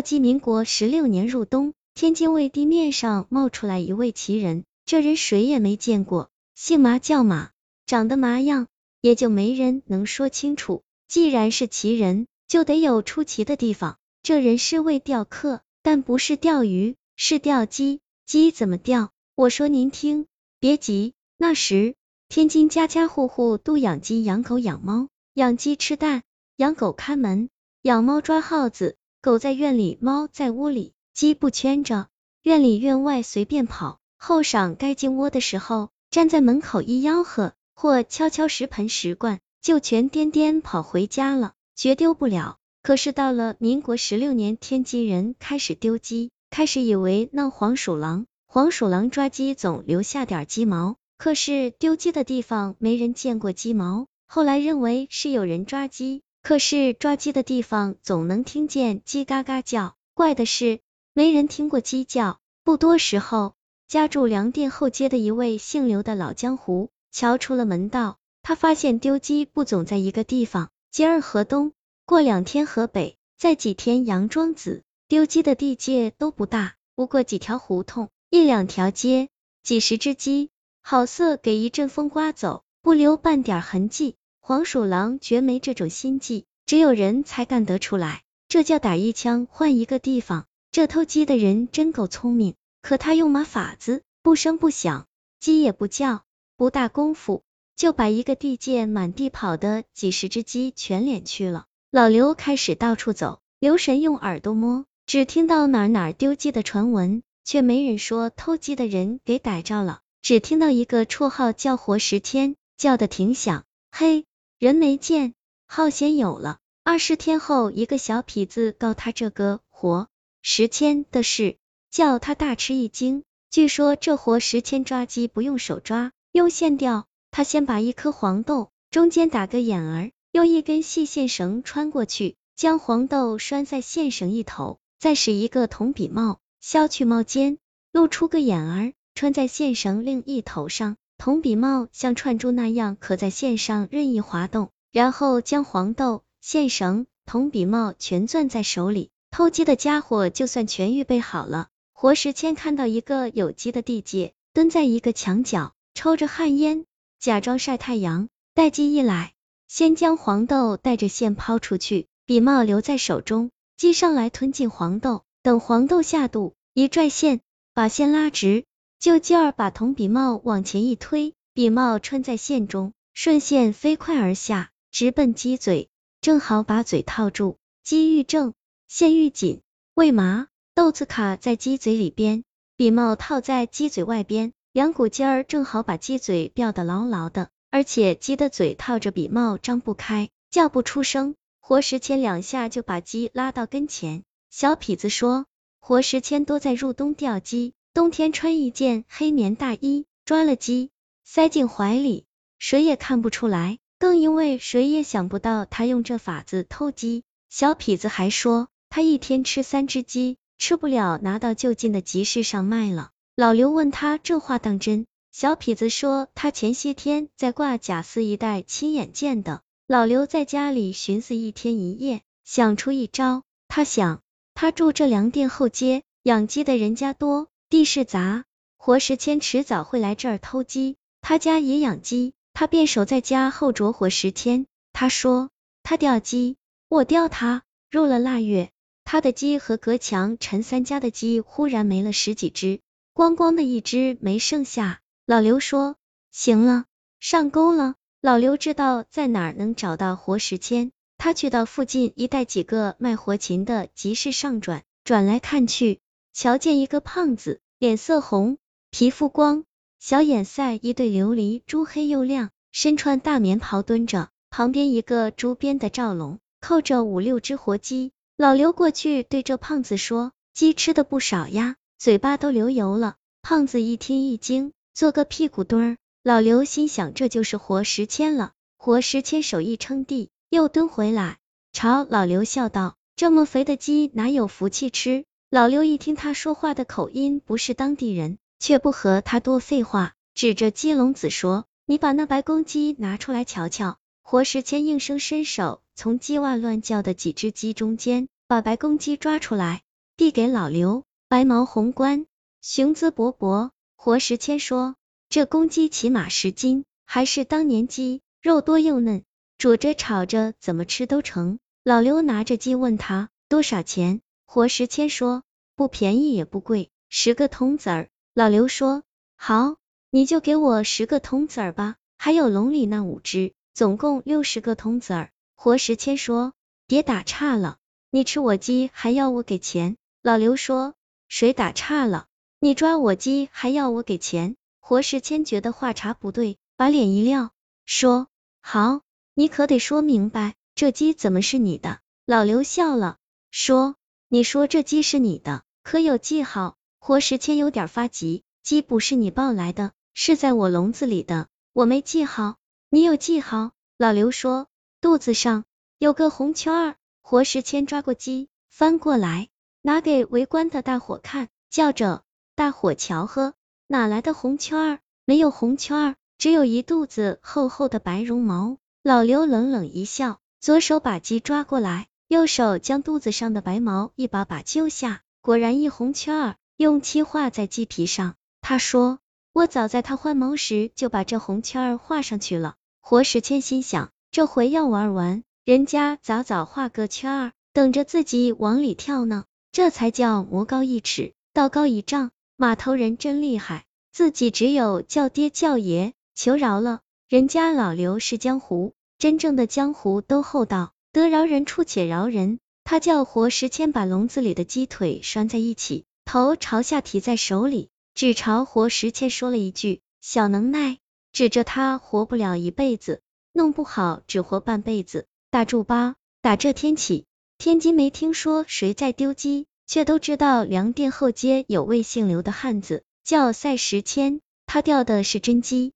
继民国十六年入冬，天津卫地面上冒出来一位奇人，这人谁也没见过，姓马叫马，长得麻样，也就没人能说清楚。既然是奇人，就得有出奇的地方。这人是位钓客，但不是钓鱼，是钓鸡。鸡怎么钓？我说您听，别急。那时天津家家户户都养鸡、养狗、养猫，养鸡吃蛋，养狗看门，养猫抓耗子。狗在院里，猫在屋里，鸡不圈着，院里院外随便跑。后晌该进窝的时候，站在门口一吆喝，或敲敲食盆食罐，就全颠颠跑回家了，绝丢不了。可是到了民国十六年，天津人开始丢鸡，开始以为闹黄鼠狼，黄鼠狼抓鸡总留下点鸡毛，可是丢鸡的地方没人见过鸡毛，后来认为是有人抓鸡，可是抓鸡的地方总能听见鸡嘎嘎叫，怪的是没人听过鸡叫。不多时候，家住粮店后街的一位姓刘的老江湖瞧出了门道，他发现丢鸡不总在一个地方，今儿河东。过两天河北，再几天杨庄子，丢鸡的地界都不大，不过几条胡同，一两条街，几十只鸡，好似给一阵风刮走，不留半点痕迹。黄鼠狼绝没这种心计，只有人才干得出来，这叫打一枪换一个地方。这偷鸡的人真够聪明，可他用马法子？不声不响，鸡也不叫，不大功夫就把一个地界满地跑的几十只鸡全敛去了。老刘开始到处走，留神用耳朵摸，只听到哪哪丢鸡的传闻，却没人说偷鸡的人给逮着了。只听到一个绰号叫活十天，叫的挺响。嘿，人没见，号先有了。二十天后，一个小痞子告他这个活十千的事，叫他大吃一惊。据说这活十千抓鸡不用手抓，用线钓。他先把一颗黄豆中间打个眼儿。用一根细线绳穿过去，将黄豆拴在线绳一头，再使一个铜笔帽削去帽尖，露出个眼儿，穿在线绳另一头上。铜笔帽像串珠那样可在线上任意滑动，然后将黄豆、线绳、铜笔帽全攥在手里。偷鸡的家伙就算全预备好了。活时迁看到一个有鸡的地界，蹲在一个墙角，抽着旱烟，假装晒太阳。待鸡一来。先将黄豆带着线抛出去，笔帽留在手中，鸡上来吞进黄豆，等黄豆下肚，一拽线，把线拉直，就劲儿把铜笔帽往前一推，笔帽穿在线中，顺线飞快而下，直奔鸡嘴，正好把嘴套住。鸡欲正，线欲紧，为麻，豆子卡在鸡嘴里边，笔帽套在鸡嘴外边，两股尖儿正好把鸡嘴吊得牢牢的。而且鸡的嘴套着笔帽，张不开，叫不出声。活时迁两下就把鸡拉到跟前。小痞子说，活时迁多在入冬钓鸡，冬天穿一件黑棉大衣，抓了鸡塞进怀里，谁也看不出来。更因为谁也想不到他用这法子偷鸡。小痞子还说，他一天吃三只鸡，吃不了拿到就近的集市上卖了。老刘问他这话当真？小痞子说，他前些天在挂甲寺一带亲眼见的。老刘在家里寻思一天一夜，想出一招。他想，他住这粮店后街，养鸡的人家多，地势杂，活时迁迟早会来这儿偷鸡。他家也养鸡，他便守在家后着活十天。他说，他钓鸡，我钓他。入了腊月，他的鸡和隔墙陈三家的鸡忽然没了十几只，光光的一只没剩下。老刘说：“行了，上钩了。”老刘知道在哪儿能找到活时迁，他去到附近一带几个卖活禽的集市上转，转来看去，瞧见一个胖子，脸色红，皮肤光，小眼赛一对琉璃珠黑又亮，身穿大棉袍蹲着，旁边一个竹编的罩笼，扣着五六只活鸡。老刘过去对这胖子说：“鸡吃的不少呀，嘴巴都流油了。”胖子一听一惊。做个屁股墩儿，老刘心想这就是活时迁了。活时迁手一撑地，又蹲回来，朝老刘笑道：“这么肥的鸡哪有福气吃？”老刘一听他说话的口音不是当地人，却不和他多废话，指着鸡笼子说：“你把那白公鸡拿出来瞧瞧。”活时迁应声伸手，从鸡哇乱叫的几只鸡中间把白公鸡抓出来，递给老刘。白毛红冠，雄姿勃勃。活石谦说：“这公鸡起码十斤，还是当年鸡，肉多又嫩，煮着炒着怎么吃都成。”老刘拿着鸡问他多少钱，活石谦说：“不便宜也不贵，十个铜子儿。”老刘说：“好，你就给我十个铜子儿吧，还有笼里那五只，总共六十个铜子儿。”活石谦说：“别打岔了，你吃我鸡还要我给钱？”老刘说。谁打岔了？你抓我鸡还要我给钱？活石谦觉得话茬不对，把脸一撂，说：“好，你可得说明白，这鸡怎么是你的？”老刘笑了，说：“你说这鸡是你的，可有记号？”活石谦有点发急，鸡不是你抱来的，是在我笼子里的，我没记号，你有记号？老刘说：“肚子上有个红圈儿。”活石谦抓过鸡，翻过来。拿给围观的大伙看，叫着：“大伙瞧呵，哪来的红圈儿？没有红圈儿，只有一肚子厚厚的白绒毛。”老刘冷冷一笑，左手把鸡抓过来，右手将肚子上的白毛一把把揪下，果然一红圈儿，用漆画在鸡皮上。他说：“我早在他换毛时就把这红圈儿画上去了。”活石谦心想，这回要玩完，人家早早画个圈儿，等着自己往里跳呢。这才叫魔高一尺，道高一丈。马头人真厉害，自己只有叫爹叫爷，求饶了。人家老刘是江湖，真正的江湖都厚道，得饶人处且饶人。他叫活石千把笼子里的鸡腿拴在一起，头朝下提在手里，只朝活石千说了一句：“小能耐。”指着他活不了一辈子，弄不好只活半辈子。大柱吧，打这天起。天津没听说谁在丢鸡，却都知道粮店后街有位姓刘的汉子，叫赛时迁，他钓的是真鸡。